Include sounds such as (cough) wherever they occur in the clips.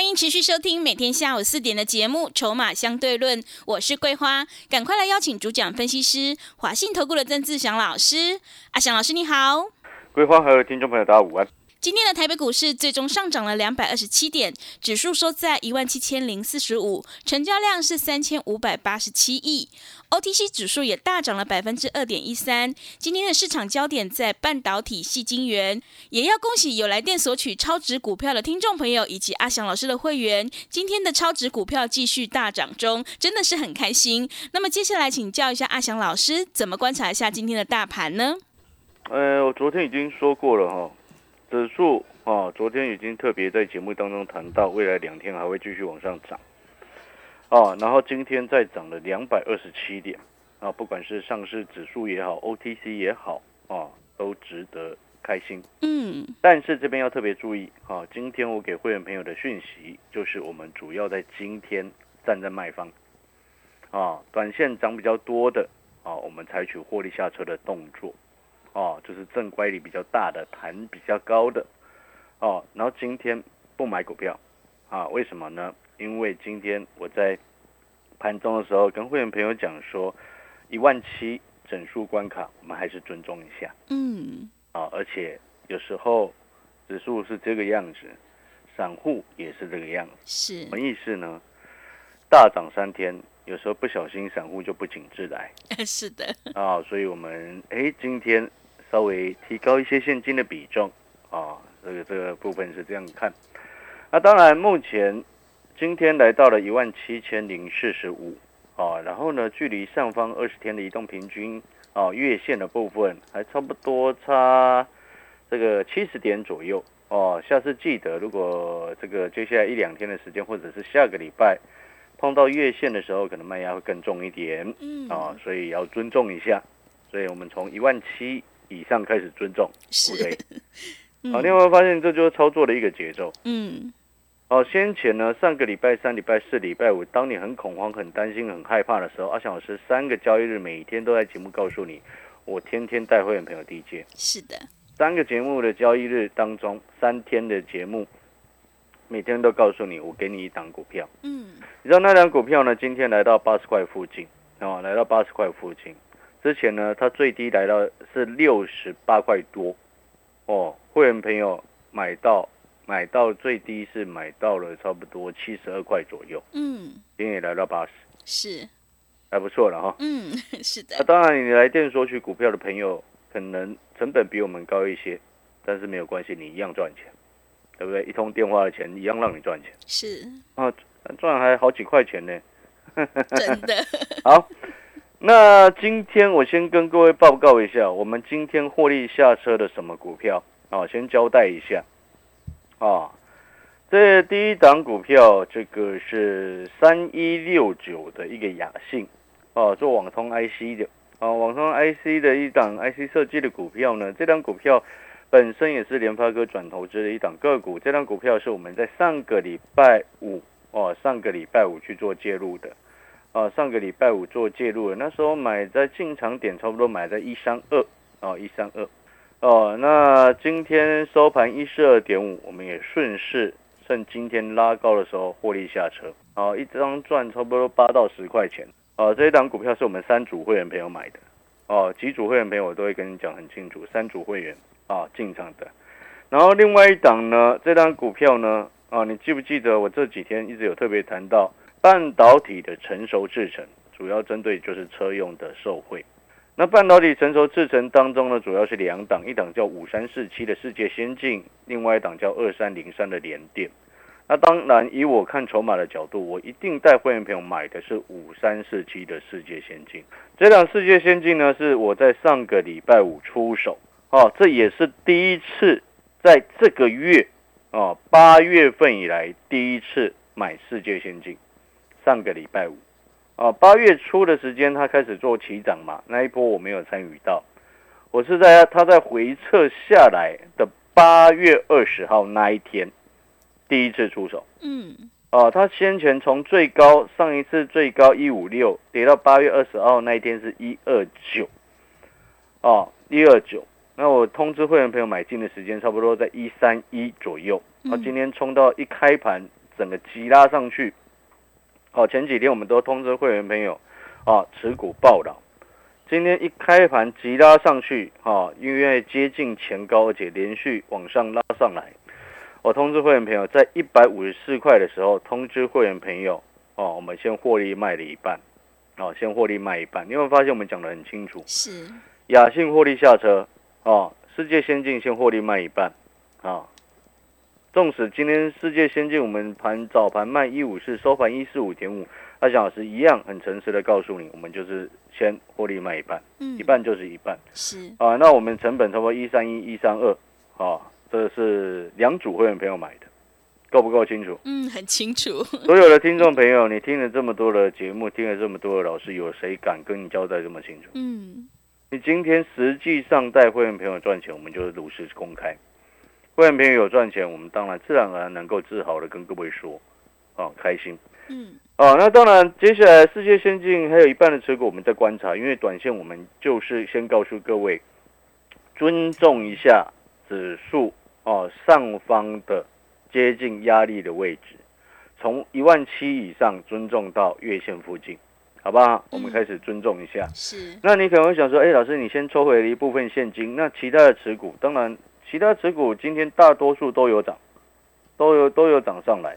欢迎持续收听每天下午四点的节目《筹码相对论》，我是桂花，赶快来邀请主讲分析师华信投顾的曾志祥老师。阿祥老师你好，桂花和听众朋友大家午安。今天的台北股市最终上涨了两百二十七点，指数收在一万七千零四十五，成交量是三千五百八十七亿。OTC 指数也大涨了百分之二点一三。今天的市场焦点在半导体、系晶圆，也要恭喜有来电索取超值股票的听众朋友以及阿翔老师的会员。今天的超值股票继续大涨中，真的是很开心。那么接下来请教一下阿翔老师，怎么观察一下今天的大盘呢？呃，我昨天已经说过了哈。指数啊，昨天已经特别在节目当中谈到，未来两天还会继续往上涨，啊，然后今天再涨了两百二十七点，啊，不管是上市指数也好，OTC 也好，啊，都值得开心。嗯，但是这边要特别注意，啊，今天我给会员朋友的讯息就是我们主要在今天站在卖方，啊，短线涨比较多的，啊，我们采取获利下车的动作。啊，就是正乖离比较大的，盘比较高的，哦，然后今天不买股票，啊，为什么呢？因为今天我在盘中的时候跟会员朋友讲说，一万七整数关卡，我们还是尊重一下，嗯，啊，而且有时候指数是这个样子，散户也是这个样子，是什么意思呢？大涨三天。有时候不小心，散户就不请自来。(laughs) 是的啊，所以我们哎，今天稍微提高一些现金的比重啊，这个这个部分是这样看。那当然，目前今天来到了一万七千零四十五啊，然后呢，距离上方二十天的移动平均啊月线的部分还差不多差这个七十点左右哦。下次记得，如果这个接下来一两天的时间，或者是下个礼拜。碰到月线的时候，可能卖压会更重一点，嗯啊，所以要尊重一下。所以我们从一万七以上开始尊重，是。(laughs) 好，你有没有发现这就是操作的一个节奏？嗯。哦，先前呢，上个礼拜三、礼拜四、礼拜五，当你很恐慌、很担心、很害怕的时候，阿翔老师三个交易日每天都在节目告诉你，我天天带会员朋友低阶。是的。三个节目的交易日当中，三天的节目。每天都告诉你，我给你一档股票。嗯，你知道那档股票呢？今天来到八十块附近，哦，来到八十块附近。之前呢，它最低来到是六十八块多，哦，会员朋友买到买到最低是买到了差不多七十二块左右。嗯，今天也来到八十，是，还不错了哈。嗯，(laughs) 是的。那当然，你来电索取股票的朋友，可能成本比我们高一些，但是没有关系，你一样赚钱。对不对？一通电话的钱一样让你赚钱，是啊，赚还好几块钱呢。(laughs) 真的 (laughs) 好。那今天我先跟各位报告一下，我们今天获利下车的什么股票啊？先交代一下啊。这第一档股票，这个是三一六九的一个雅信啊，做网通 IC 的啊，网通 IC 的一档 IC 设计的股票呢，这档股票。本身也是联发科转投资的一档个股，这张股票是我们在上个礼拜五哦，上个礼拜五去做介入的，啊，上个礼拜五做介入的，那时候买在进场点差不多买在一三二，哦，一三二，哦，那今天收盘一四二点五，我们也顺势趁今天拉高的时候获利下车，哦，一张赚差不多八到十块钱，哦，这一档股票是我们三组会员朋友买的，哦，几组会员朋友我都会跟你讲很清楚，三组会员。啊，进场的，然后另外一档呢，这张股票呢，啊，你记不记得我这几天一直有特别谈到半导体的成熟制程，主要针对就是车用的受惠。那半导体成熟制程当中呢，主要是两档，一档叫五三四七的世界先进，另外一档叫二三零三的联电。那当然，以我看筹码的角度，我一定带会员朋友买的是五三四七的世界先进。这档世界先进呢，是我在上个礼拜五出手。哦，这也是第一次在这个月，哦，八月份以来第一次买世界先进，上个礼拜五，啊，八月初的时间它开始做起涨嘛，那一波我没有参与到，我是在它在回撤下来的八月二十号那一天第一次出手，嗯，啊，它先前从最高上一次最高一五六跌到八月二十号那一天是一二九，哦，一二九。那我通知会员朋友买进的时间差不多在一三一左右，啊，今天冲到一开盘整个急拉上去，好，前几天我们都通知会员朋友，啊，持股暴涨，今天一开盘急拉上去，啊，因为接近前高，而且连续往上拉上来，我通知会员朋友在一百五十四块的时候通知会员朋友，哦，我们先获利卖了一半，哦，先获利卖一半，你有没有发现我们讲的很清楚？是，雅信获利下车。哦，世界先进先获利卖一半，啊，纵使今天世界先进我们盘早盘卖一五四，收盘一四五点五，阿翔老师一样很诚实的告诉你，我们就是先获利卖一半，嗯一半就是一半，是，啊，那我们成本差不多一三一一三二，啊，这是两组会员朋友买的，够不够清楚？嗯，很清楚，所有的听众朋友，你听了这么多的节目，听了这么多的老师，有谁敢跟你交代这么清楚？嗯，你今天实际上带会员朋友赚钱，我们就是如实公开。会员朋友有赚钱，我们当然自然而然能够自豪的跟各位说，哦，开心。嗯，哦，那当然，接下来世界先进还有一半的持股我们在观察，因为短线我们就是先告诉各位，尊重一下指数哦上方的接近压力的位置，从一万七以上尊重到月线附近，好不好？我们开始尊重一下。是，那你可能会想说，哎，老师，你先抽回了一部分现金，那其他的持股，当然，其他持股今天大多数都有涨，都有都有涨上来。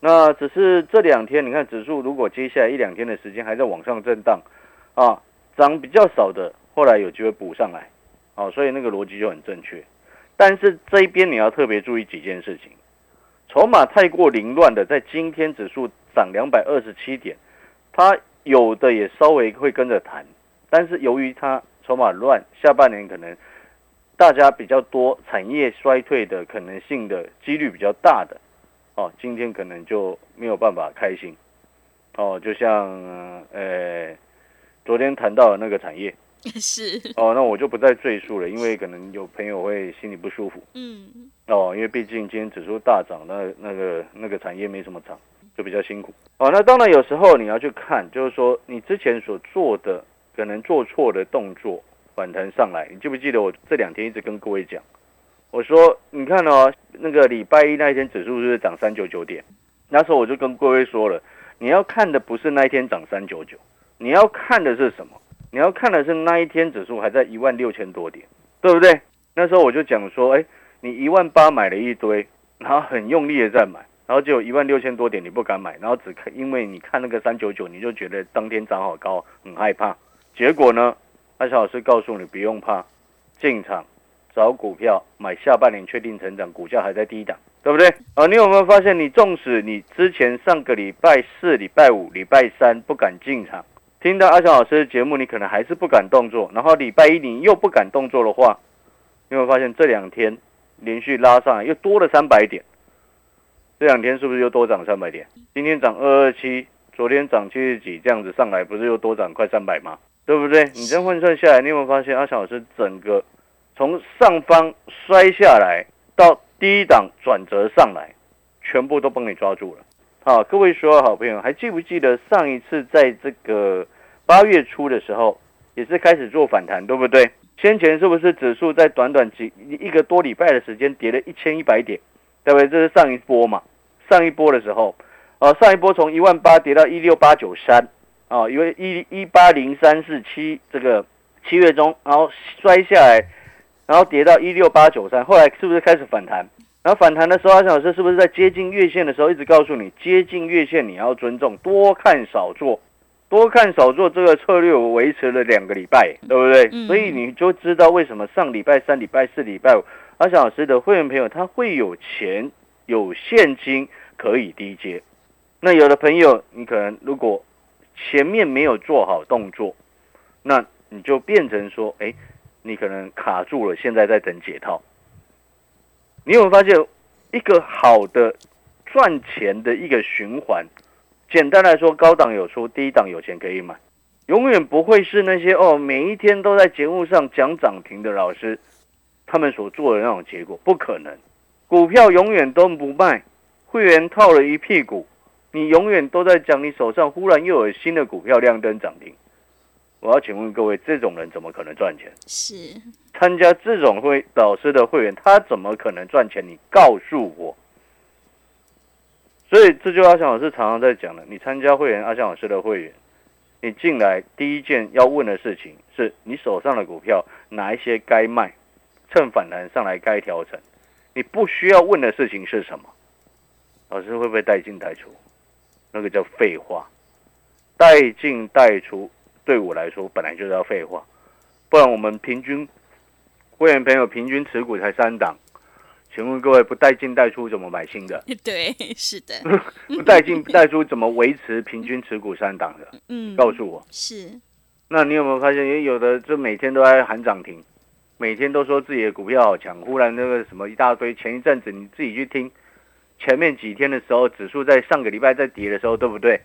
那只是这两天，你看指数如果接下来一两天的时间还在往上震荡，啊，涨比较少的，后来有机会补上来，啊，所以那个逻辑就很正确。但是这一边你要特别注意几件事情，筹码太过凌乱的，在今天指数涨两百二十七点，它有的也稍微会跟着弹，但是由于它筹码乱，下半年可能大家比较多产业衰退的可能性的几率比较大的，哦，今天可能就没有办法开心，哦，就像呃昨天谈到的那个产业，(laughs) 是，哦，那我就不再赘述了，因为可能有朋友会心里不舒服，嗯，哦，因为毕竟今天指数大涨，那那个那个产业没什么涨，就比较辛苦。哦，那当然有时候你要去看，就是说你之前所做的可能做错的动作反弹上来，你记不记得我这两天一直跟各位讲，我说你看哦，那个礼拜一那一天指数是涨三九九点？那时候我就跟各位说了，你要看的不是那一天涨三九九，你要看的是什么？你要看的是那一天指数还在一万六千多点，对不对？那时候我就讲说，哎，你一万八买了一堆，然后很用力的在买，然后就有一万六千多点你不敢买，然后只看因为你看那个三九九，你就觉得当天涨好高，很害怕。结果呢，阿乔老师告诉你不用怕，进场找股票买下半年确定成长，股价还在低档，对不对？啊，你有没有发现，你纵使你之前上个礼拜四、礼拜五、礼拜三不敢进场，听到阿翔老师的节目，你可能还是不敢动作，然后礼拜一你又不敢动作的话，你有没有发现这两天连续拉上来又多了三百点？这两天是不是又多涨三百点？今天涨二二七，昨天涨七十几，这样子上来不是又多涨快三百吗？对不对？你这样换算下来，你有没有发现阿翔老师整个从上方摔下来到低档转折上来，全部都帮你抓住了？好，各位所有好朋友，还记不记得上一次在这个八月初的时候，也是开始做反弹，对不对？先前是不是指数在短短几一个多礼拜的时间跌了一千一百点，对不对？这是上一波嘛？上一波的时候，啊，上一波从一万八跌到一六八九三，啊，因为一一八零三四七这个七月中，然后摔下来，然后跌到一六八九三，后来是不是开始反弹？然后反弹的时候，阿翔老师是不是在接近月线的时候一直告诉你，接近月线你要尊重，多看少做，多看少做这个策略我维持了两个礼拜，对不对？嗯所以你就知道为什么上礼拜三、礼拜四、礼拜五，阿翔老师的会员朋友他会有钱、有现金可以低接。那有的朋友，你可能如果前面没有做好动作，那你就变成说，哎，你可能卡住了，现在在等解套。你有没有发现，一个好的赚钱的一个循环，简单来说，高档有出，低档有钱可以买，永远不会是那些哦，每一天都在节目上讲涨停的老师，他们所做的那种结果，不可能。股票永远都不卖，会员套了一屁股，你永远都在讲你手上忽然又有新的股票亮灯涨停。我要请问各位，这种人怎么可能赚钱？是参加这种会老师的会员，他怎么可能赚钱？你告诉我。所以这就阿翔老师常常在讲的，你参加会员阿翔老师的会员，你进来第一件要问的事情是你手上的股票哪一些该卖，趁反弹上来该调整。你不需要问的事情是什么？老师会不会带进带出？那个叫废话。带进带出对我来说本来就是要废话，不然我们平均会员朋友平均持股才三档。请问各位，不带进带出怎么买新的？(laughs) 对，是的，(laughs) 不带进带出怎么维持平均持股三档的？(laughs) 嗯，告诉我。是，那你有没有发现，也有的就每天都在喊涨停，每天都说自己的股票好强，忽然那个什么一大堆。前一阵子你自己去听，前面几天的时候，指数在上个礼拜在跌的时候，对不对？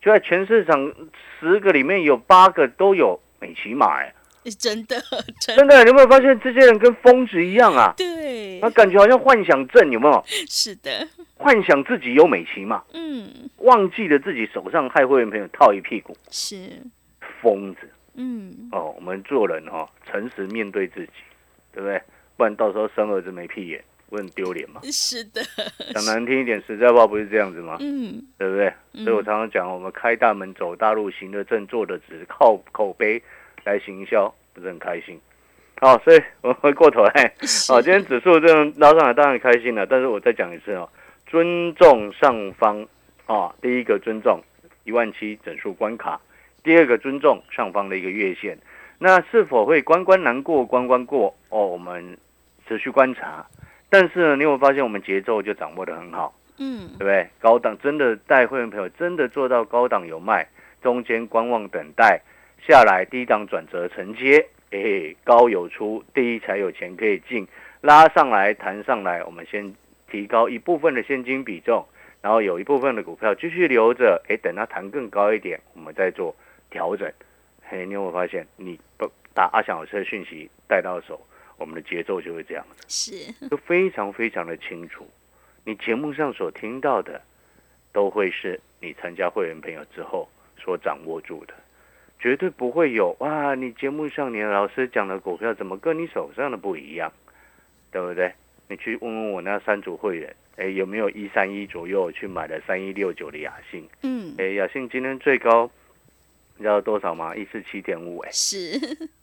就在全市场十个里面有八个都有美骑马，哎，(laughs) 真的，真的，你有没有发现这些人跟疯子一样啊？对，他感觉好像幻想症，有没有？是的，幻想自己有美骑马，嗯，忘记了自己手上害会员朋友套一屁股，是，疯子。嗯，哦，我们做人哦，诚实面对自己，对不对？不然到时候生儿子没屁眼，不很丢脸吗？是的，讲难听一点，实在话不是这样子吗？嗯，对不对？所以我常常讲，我们开大门走大路，行得正，坐得直，靠口碑来行销，不是很开心？好，所以我们回过头来，是好，今天指数这样拉上来，当然开心了。但是我再讲一次哦，尊重上方啊，第一个尊重一万七整数关卡，第二个尊重上方的一个月线。那是否会关关难过关关过？哦，我们持续观察。但是呢，你有发现我们节奏就掌握的很好，嗯对，不对？高档真的带会员朋友真的做到高档有卖，中间观望等待，下来低档转折承接，哎，高有出，低才有钱可以进，拉上来弹上来，我们先提高一部分的现金比重，然后有一部分的股票继续留着，哎，等它弹更高一点，我们再做调整。嘿，你有没有发现，你不打阿翔老师的讯息带到手，我们的节奏就会这样子。是，都非常非常的清楚。你节目上所听到的，都会是你参加会员朋友之后所掌握住的，绝对不会有哇！你节目上你的老师讲的股票怎么跟你手上的不一样，对不对？你去问问我那三组会员，哎，有没有一三一左右去买了三一六九的雅信？嗯，哎，雅信今天最高，你知道多少吗？一四七点五，哎，是，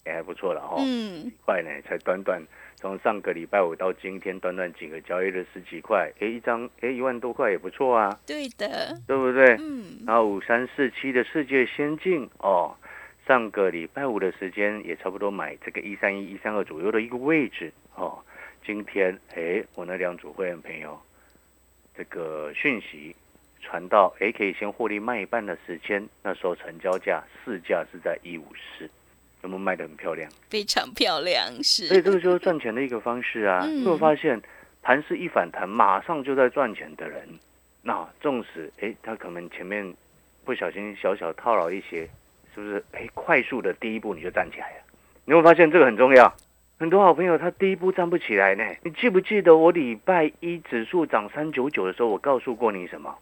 也还不错了哦。嗯，块呢，才短短从上个礼拜五到今天，短短几个交易日十几块，诶，一张诶一万多块也不错啊，对的，对不对？嗯，然后五三四七的世界先进哦，上个礼拜五的时间也差不多买这个一三一一三二左右的一个位置哦。今天哎，我那两组会员朋友这个讯息传到，哎，可以先获利卖一半的时间，那时候成交价市价是在一五四，有没有卖的很漂亮？非常漂亮，是所以，这个就是赚钱的一个方式啊！嗯你会发现，盘势一反弹，马上就在赚钱的人，那纵使哎他可能前面不小心小小套牢一些，是不是？哎快速的第一步你就站起来了。你会发现这个很重要。很多好朋友他第一步站不起来呢。你记不记得我礼拜一指数涨三九九的时候，我告诉过你什么？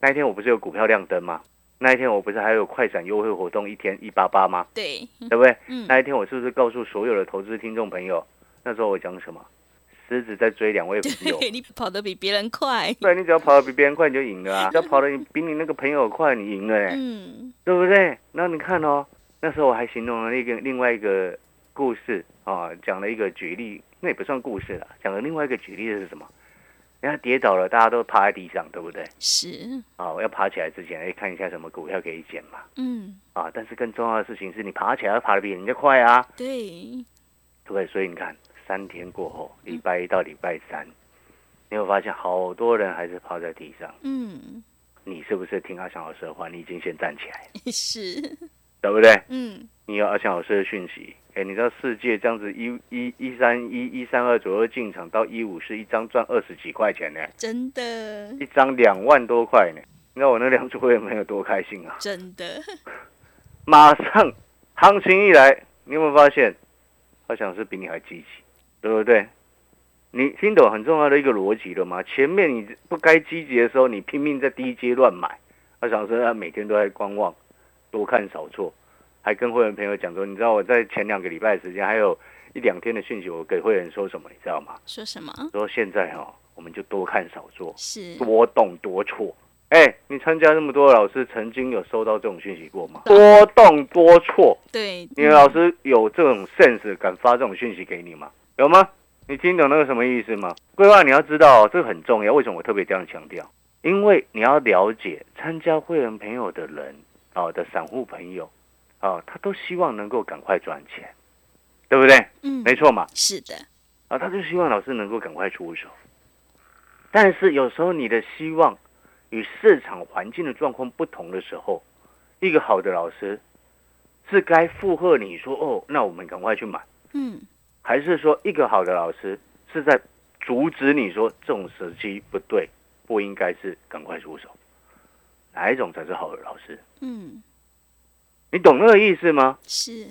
那一天我不是有股票亮灯吗？那一天我不是还有快闪优惠活动，一天一八八吗？对，对不对？嗯，那一天我是不是告诉所有的投资听众朋友，那时候我讲什么？狮子在追两位朋友，对 (laughs) 你跑得比别人快，对，你只要跑得比别人快，你就赢了啊！只要跑得比你那个朋友快，你赢了、欸，嗯，对不对？那你看哦，那时候我还形容了一个另外一个故事啊，讲了一个举例，那也不算故事了，讲了另外一个举例是什么？人家跌倒了，大家都趴在地上，对不对？是，啊，我要爬起来之前，哎，看一下什么股票可以捡嘛。嗯，啊，但是更重要的事情是你爬起来要爬得比人家快啊。对，对不对？所以你看，三天过后，礼拜一到礼拜三，你有发现好多人还是趴在地上。嗯，你是不是听阿翔老师的话？你已经先站起来了，(laughs) 是，对不对？嗯，你有阿翔老师的讯息，哎，你知道世界这样子一一一三一一三二左右进场到一五是一张赚二十几块钱呢，真的，一张两万多块呢。你知道我那两组会员朋友多开心啊！真的，马上行情一来，你有没有发现，他想是比你还积极，对不对？你听懂很重要的一个逻辑了吗？前面你不该积极的时候，你拼命在低阶乱买，他想说他每天都在观望，多看少做，还跟会员朋友讲说，你知道我在前两个礼拜的时间，还有一两天的讯息，我给会员说什么，你知道吗？说什么？说现在哈、我们就多看少做，是多动多错。哎，你参加那么多老师，曾经有收到这种讯息过吗？多动多错，对，你的老师有这种 sense 敢发这种讯息给你吗？有吗？你听懂那个什么意思吗？规划你要知道、哦，这个很重要。为什么我特别这样强调？因为你要了解参加会员朋友的人，啊、的散户朋友，啊、他都希望能够赶快赚钱，对不对？嗯，没错嘛。是的，啊，他就希望老师能够赶快出手。但是有时候你的希望与市场环境的状况不同的时候，一个好的老师是该附和你说哦，那我们赶快去买，嗯，还是说一个好的老师是在阻止你说这种时机不对，不应该是赶快出手？哪一种才是好的老师？嗯，你懂那个意思吗？是，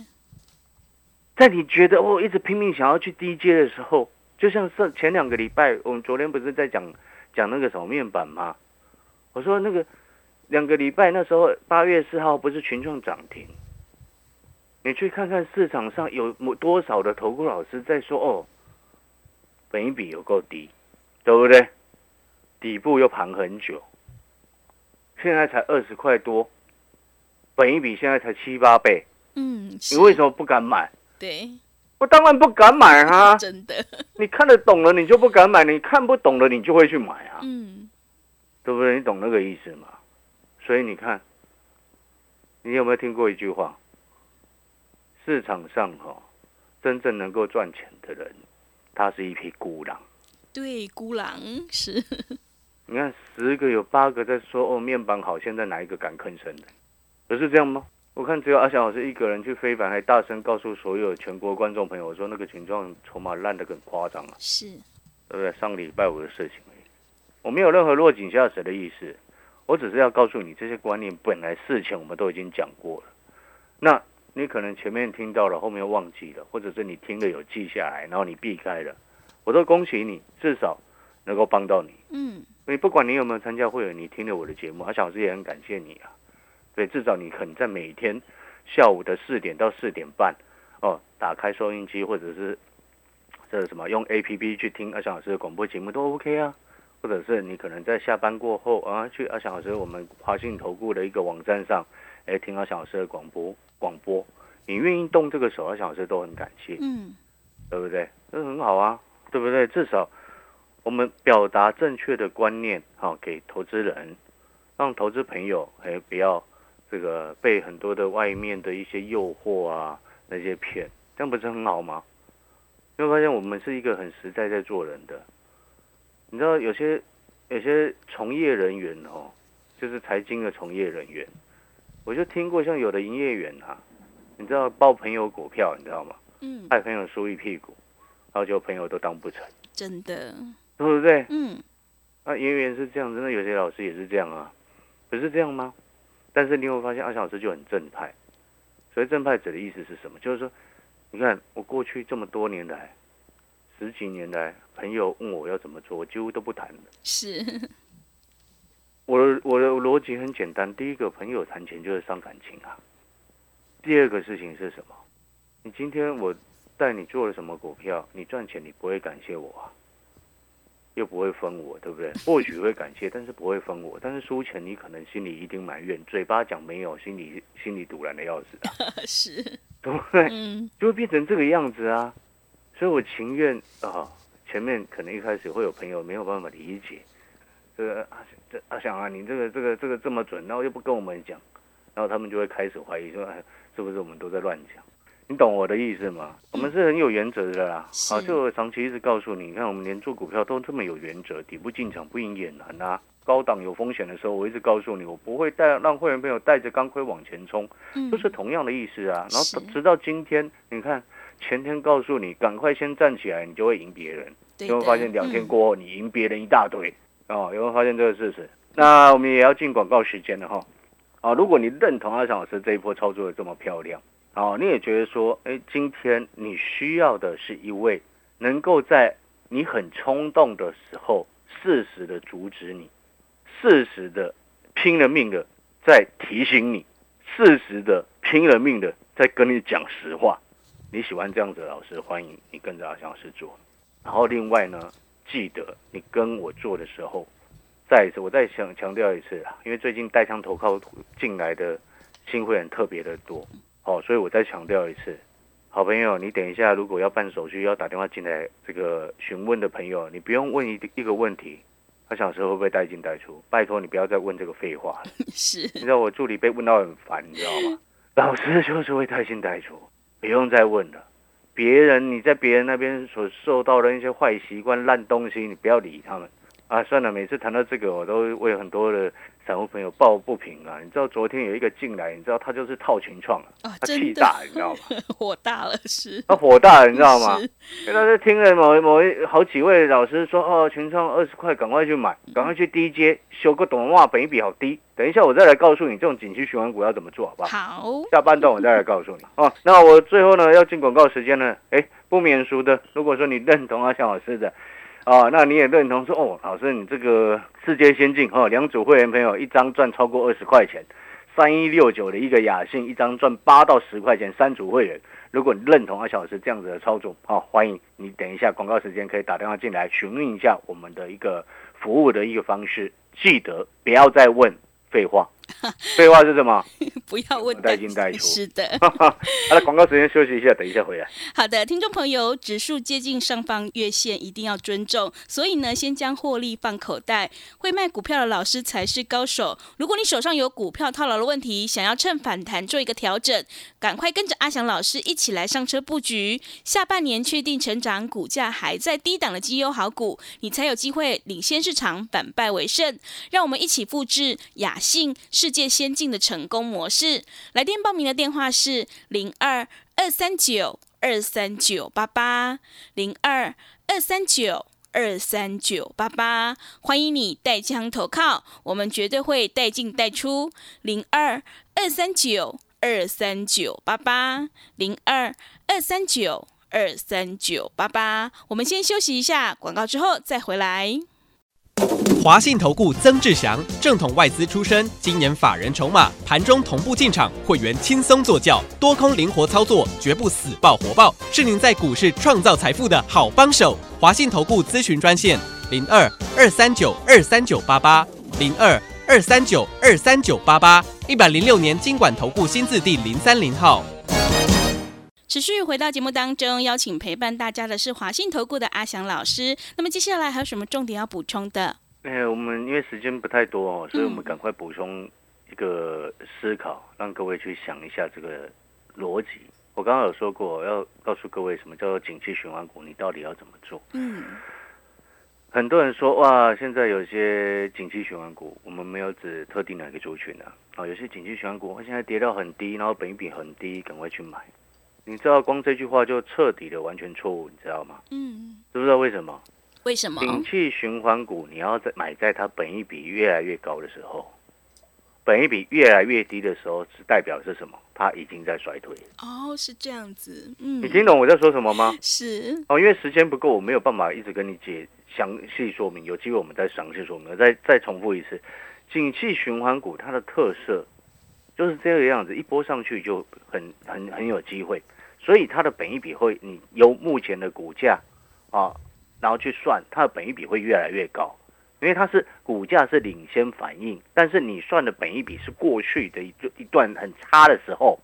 在你觉得哦一直拼命想要去低阶的时候，就像上前两个礼拜，我们昨天不是在讲讲那个什么面板吗？我说那个两个礼拜那时候八月四号不是群创涨停，你去看看市场上有某多少的投顾老师在说哦，本一比有够低，对不对？底部又盘很久，现在才二十块多，本一比现在才七八倍，嗯，你为什么不敢买？对，我当然不敢买啊！(laughs) 真的，你看得懂了，你就不敢买；你看不懂了，你就会去买啊，嗯，对不对？你懂那个意思吗？所以你看，你有没有听过一句话？市场上哈、真正能够赚钱的人，他是一匹孤狼。对，孤狼是，你看，十个有八个在说哦，面板好，现在哪一个敢吭声的？不是这样吗？我看只有阿翔老师一个人去非凡，还大声告诉所有全国观众朋友说，那个群状筹码烂得很夸张啊。是，对不对？上个礼拜五的事情我没有任何落井下石的意思，我只是要告诉你这些观念本来事情我们都已经讲过了。那你可能前面听到了，后面忘记了，或者是你听了有记下来，然后你避开了，我都恭喜你，至少能够帮到你。嗯，你不管你有没有参加会员，你听了我的节目，阿翔老师也很感谢你啊。对，至少你可能在每天下午的四点到四点半，哦，打开收音机或者是这什么用 A P P 去听阿翔老师的广播节目都 OK 啊。或者是你可能在下班过后啊，去阿翔老师我们华信投顾的一个网站上，哎，听阿翔老师的广播广播，你愿意动这个手，阿翔老师都很感谢。嗯，对不对？这很好啊，对不对？至少我们表达正确的观念，好、给投资人，让投资朋友哎不要这个被很多的外面的一些诱惑啊那些骗，这样不是很好吗？你会发现我们是一个很实在在做人的，你知道有些有些从业人员哦，就是财经的从业人员，我就听过像有的营业员啊，你知道报朋友股票，你知道吗？嗯，害朋友输一屁股，然后就朋友都当不成，真的，对不对？嗯，那营业员是这样真的有些老师也是这样啊，不是这样吗？但是你有没有发现阿翔老师就很正派？所以正派者的意思是什么？就是说，你看我过去这么多年来，十几年来，朋友问我要怎么做，我几乎都不谈的。是，(laughs) 我的我的逻辑很简单，第一个，朋友谈钱就是伤感情啊。第二个事情是什么？你今天我带你做了什么股票，你赚钱你不会感谢我啊，又不会分我，对不对？或许会感谢，但是不会分我。但是输钱你可能心里一定埋怨，嘴巴讲没有，心里心里堵然的要死啊，(laughs) 是，(laughs) 对不对？嗯，就会变成这个样子啊。所以我情愿啊、前面可能一开始会有朋友没有办法理解，这个阿这阿翔啊，你这个这个这个这么准，然后又不跟我们讲，然后他们就会开始怀疑说，哎，是不是我们都在乱讲？你懂我的意思吗？我们是很有原则的啦。是好，就我长期一直告诉你，你看我们连做股票都这么有原则，底部进场不赢也难啊。高档有风险的时候，我一直告诉你，我不会带让会员朋友带着钢盔往前冲，嗯，都是同样的意思啊。然后直到今天，你看前天告诉你赶快先站起来，你就会赢别人。对有没有发现两天嗯过后，你赢别人一大堆？哦，有没有发现这个事实？那我们也要进广告时间了哈。啊，如果你认同阿翔老师这一波操作的这么漂亮，哦，你也觉得说，哎，今天你需要的是一位能够在你很冲动的时候，适时的阻止你，适时的拼了命的在提醒你，适时的拼了命的在跟你讲实话。你喜欢这样子的老师，欢迎你跟着阿翔师做。然后另外呢，记得你跟我做的时候。再一次，我再想强调一次啊，因为最近带枪投靠进来的新会员特别的多，哦，所以我再强调一次，好朋友，你等一下如果要办手续要打电话进来这个询问的朋友，你不用问一一个问题，他小时候会不会带进带出，拜托你不要再问这个废话了。(laughs) 是，你知道我助理被问到很烦，你知道吗？老师就是会带进带出，不用再问了。别人你在别人那边所受到的那些坏习惯、烂东西，你不要理他们。啊，算了，每次谈到这个，我都为很多的散户朋友抱不平啊。你知道昨天有一个进来，你知道他就是套群创啊，他气大，你知道吗？(laughs) 火大了是。他火大了，你知道吗？因为他是听了某某一好几位老师说，哦，群创二十块，赶快去买，赶快去低阶修个短袜，本一比好低。等一下我再来告诉你，这种景区循环股要怎么做好不好？好。下半段我再来告诉你。哦，那我最后呢要进广告时间呢，哎，不免俗的，如果说你认同阿向老师的。哦，那你也认同说哦，老师你这个世界先进哦，两组会员朋友一张赚超过二十块钱，三一六九的一个雅信一张赚八到十块钱，三组会员，如果你认同阿小老师这样子的操作，好，欢迎你等一下广告时间可以打电话进来询问一下我们的一个服务的一个方式，记得不要再问废话。(laughs) 废话是什么？(laughs) 不要问带进带出。(laughs) 是的。好了，广告时间休息一下，等一下回来。好的，听众朋友，指数接近上方月线，一定要尊重。所以呢，先将获利放口袋。会卖股票的老师才是高手。如果你手上有股票套牢的问题，想要趁反弹做一个调整，赶快跟着阿翔老师一起来上车布局。下半年确定成长，股价还在低档的绩优好股，你才有机会领先市场，反败为胜。让我们一起复制雅信。世界先进的成功模式，来电报名的电话是零二二三九二三九八八零二二三九二三九八八，欢迎你带枪投靠，我们绝对会带进带出。零二二三九二三九八八零二二三九二三九八八，我们先休息一下广告，之后再回来。华信投顾曾志祥，正统外资出身，今年法人筹码，盘中同步进场，会员轻松做教，多空灵活操作，绝不死爆活爆，是您在股市创造财富的好帮手。华信投顾咨询专线零二二三九二三九八八零二二三九二三九八八一百零六年经管投顾新字第零三零号。持续回到节目当中，邀请陪伴大家的是华信投顾的阿翔老师。那么接下来还有什么重点要补充的？哎，我们因为时间不太多哦，所以我们赶快补充一个思考，让各位去想一下这个逻辑。我刚刚有说过，要告诉各位什么叫做景气循环股，你到底要怎么做？嗯，很多人说哇，现在有些景气循环股，我们没有指特定哪个族群呢啊，有些景气循环股，它现在跌到很低，然后本益比很低，赶快去买。你知道光这句话就彻底的完全错误，你知道吗？嗯，知不知道为什么？为什么？景气循环股你要在买在它本益比越来越高的时候，本益比越来越低的时候，是代表是什么？它已经在衰退。哦，是这样子。嗯，你听懂我在说什么吗？是。哦，因为时间不够，我没有办法一直跟你解详细说明。有机会我们再详细说明。再再重复一次，景气循环股它的特色就是这个样子，一波上去就很很很有机会。所以它的本益比会，你由目前的股价啊，然后去算它的本益比会越来越高，因为它是股价是领先反应，但是你算的本益比是过去的一一段很差的时候，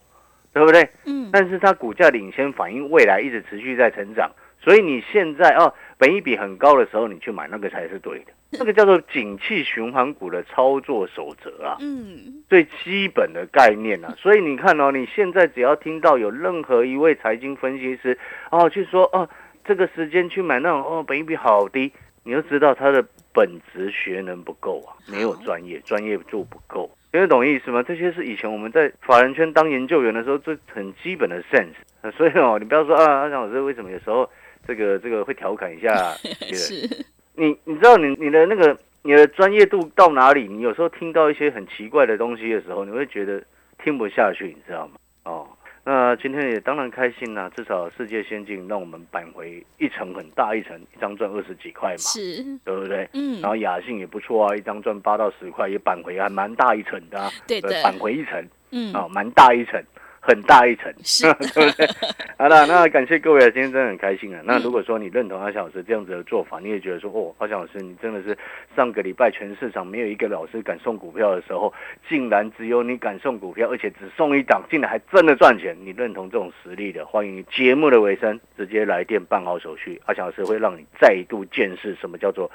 对不对？嗯。但是它股价领先反应未来一直持续在成长，所以你现在哦，本益比很高的时候你去买那个才是对的。(laughs) 那个叫做景气循环股的操作守则啊，嗯，最基本的概念啊，所以你看哦，你现在只要听到有任何一位财经分析师哦去说哦，这个时间去买那种哦，本益比好低，你就知道他的本职学能不够啊，没有专业，专业做不够，听得懂意思吗？这些是以前我们在法人圈当研究员的时候最很基本的 sense，所以哦，你不要说啊，阿强老师为什么有时候这个这个会调侃一下，(laughs) 是。你你知道你你的那个你的专业度到哪里？你有时候听到一些很奇怪的东西的时候，你会觉得听不下去，你知道吗？哦，那今天也当然开心啦，至少世界先进让我们扳回一层很大一层，一张赚二十几块嘛，是，对不对？嗯然，后雅信也不错啊，一张赚八到十块，也扳回还蛮大一层的、啊，对的扳回一层嗯，啊，蛮大一层，很大一层，是 (laughs) 对不对？(laughs) 好了，那感谢各位啊，今天真的很开心啊。(laughs) 那嗯如果说你认同阿翔老师这样子的做法，你也觉得说，哦，阿翔老师你真的是上个礼拜全市场没有一个老师敢送股票的时候，竟然只有你敢送股票，而且只送一档，竟然还真的赚钱。你认同这种实力的，欢迎你节目的尾声直接来电办好手续，阿翔老师会让你再度见识什么叫做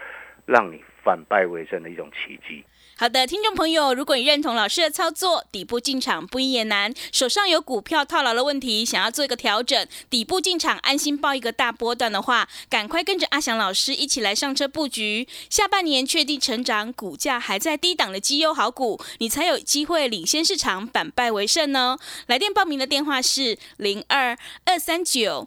让你反败为胜的一种奇迹。好的，听众朋友，如果你认同老师的操作，底部进场不易也难，手上有股票套牢的问题，想要做一个调整，底部进场安心报一个大波段的话，赶快跟着阿翔老师一起来上车布局，下半年确定成长，股价还在低档的绩优好股，你才有机会领先市场，反败为胜哦。来电报名的电话是零二二三九。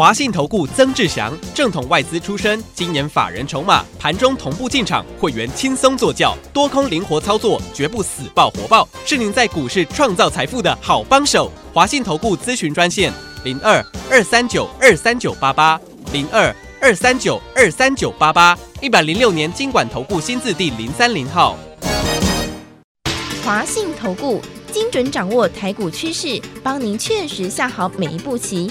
华信投顾曾志祥，正统外资出身，今年法人筹码，盘中同步进场，会员轻松做教，多空灵活操作，绝不死爆活爆，是您在股市创造财富的好帮手。华信投顾咨询专线零二二三九二三九八八零二二三九二三九八八，一百零六年经管投顾新字第零三零号。华信投顾精准掌握台股趋势，帮您确实下好每一步棋，